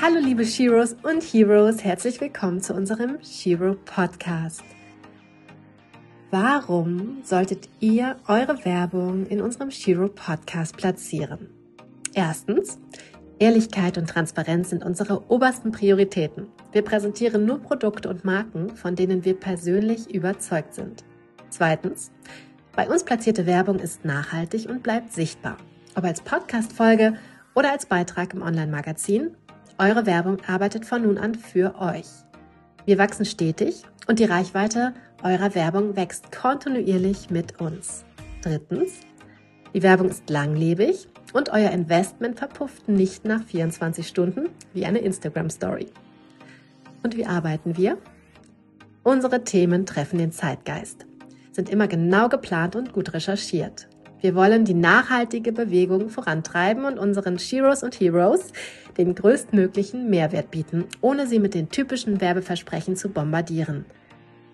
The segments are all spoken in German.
Hallo liebe Sheroes und Heroes, herzlich willkommen zu unserem Shero Podcast. Warum solltet ihr eure Werbung in unserem Shero Podcast platzieren? Erstens, Ehrlichkeit und Transparenz sind unsere obersten Prioritäten. Wir präsentieren nur Produkte und Marken, von denen wir persönlich überzeugt sind. Zweitens, bei uns platzierte Werbung ist nachhaltig und bleibt sichtbar. Ob als Podcast-Folge oder als Beitrag im Online-Magazin, eure Werbung arbeitet von nun an für euch. Wir wachsen stetig und die Reichweite eurer Werbung wächst kontinuierlich mit uns. Drittens, die Werbung ist langlebig und euer Investment verpufft nicht nach 24 Stunden wie eine Instagram-Story. Und wie arbeiten wir? Unsere Themen treffen den Zeitgeist, sind immer genau geplant und gut recherchiert. Wir wollen die nachhaltige Bewegung vorantreiben und unseren Sheroes und Heroes den größtmöglichen Mehrwert bieten, ohne sie mit den typischen Werbeversprechen zu bombardieren.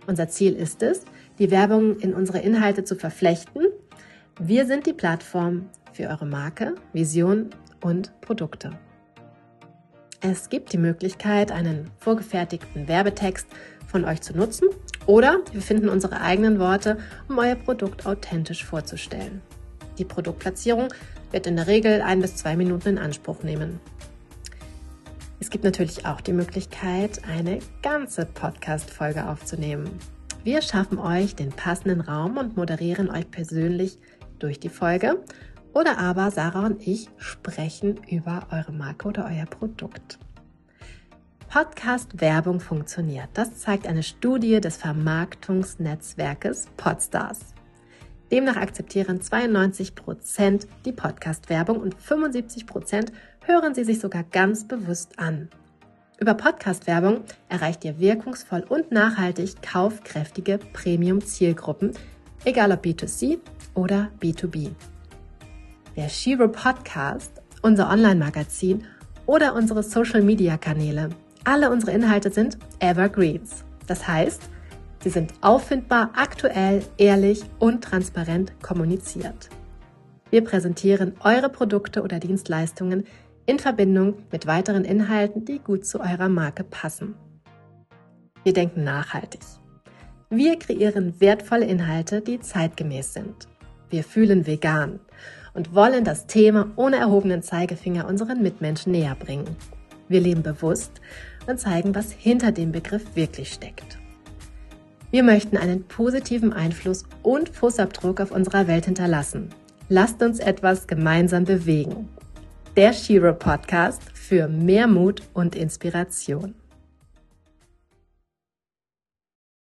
Unser Ziel ist es, die Werbung in unsere Inhalte zu verflechten. Wir sind die Plattform für eure Marke, Vision und Produkte. Es gibt die Möglichkeit, einen vorgefertigten Werbetext von euch zu nutzen oder wir finden unsere eigenen Worte, um euer Produkt authentisch vorzustellen. Die Produktplatzierung wird in der Regel ein bis zwei Minuten in Anspruch nehmen. Es gibt natürlich auch die Möglichkeit, eine ganze Podcast-Folge aufzunehmen. Wir schaffen euch den passenden Raum und moderieren euch persönlich durch die Folge. Oder aber Sarah und ich sprechen über eure Marke oder euer Produkt. Podcast-Werbung funktioniert. Das zeigt eine Studie des Vermarktungsnetzwerkes Podstars. Demnach akzeptieren 92 Prozent die Podcast-Werbung und 75 Prozent hören sie sich sogar ganz bewusst an. Über Podcast-Werbung erreicht ihr wirkungsvoll und nachhaltig kaufkräftige Premium-Zielgruppen, egal ob B2C oder B2B. Der Shiro Podcast, unser Online-Magazin oder unsere Social-Media-Kanäle, alle unsere Inhalte sind Evergreens. Das heißt, Sie sind auffindbar, aktuell, ehrlich und transparent kommuniziert. Wir präsentieren eure Produkte oder Dienstleistungen in Verbindung mit weiteren Inhalten, die gut zu eurer Marke passen. Wir denken nachhaltig. Wir kreieren wertvolle Inhalte, die zeitgemäß sind. Wir fühlen vegan und wollen das Thema ohne erhobenen Zeigefinger unseren Mitmenschen näher bringen. Wir leben bewusst und zeigen, was hinter dem Begriff wirklich steckt. Wir möchten einen positiven Einfluss und Fußabdruck auf unserer Welt hinterlassen. Lasst uns etwas gemeinsam bewegen. Der Shiro Podcast für mehr Mut und Inspiration.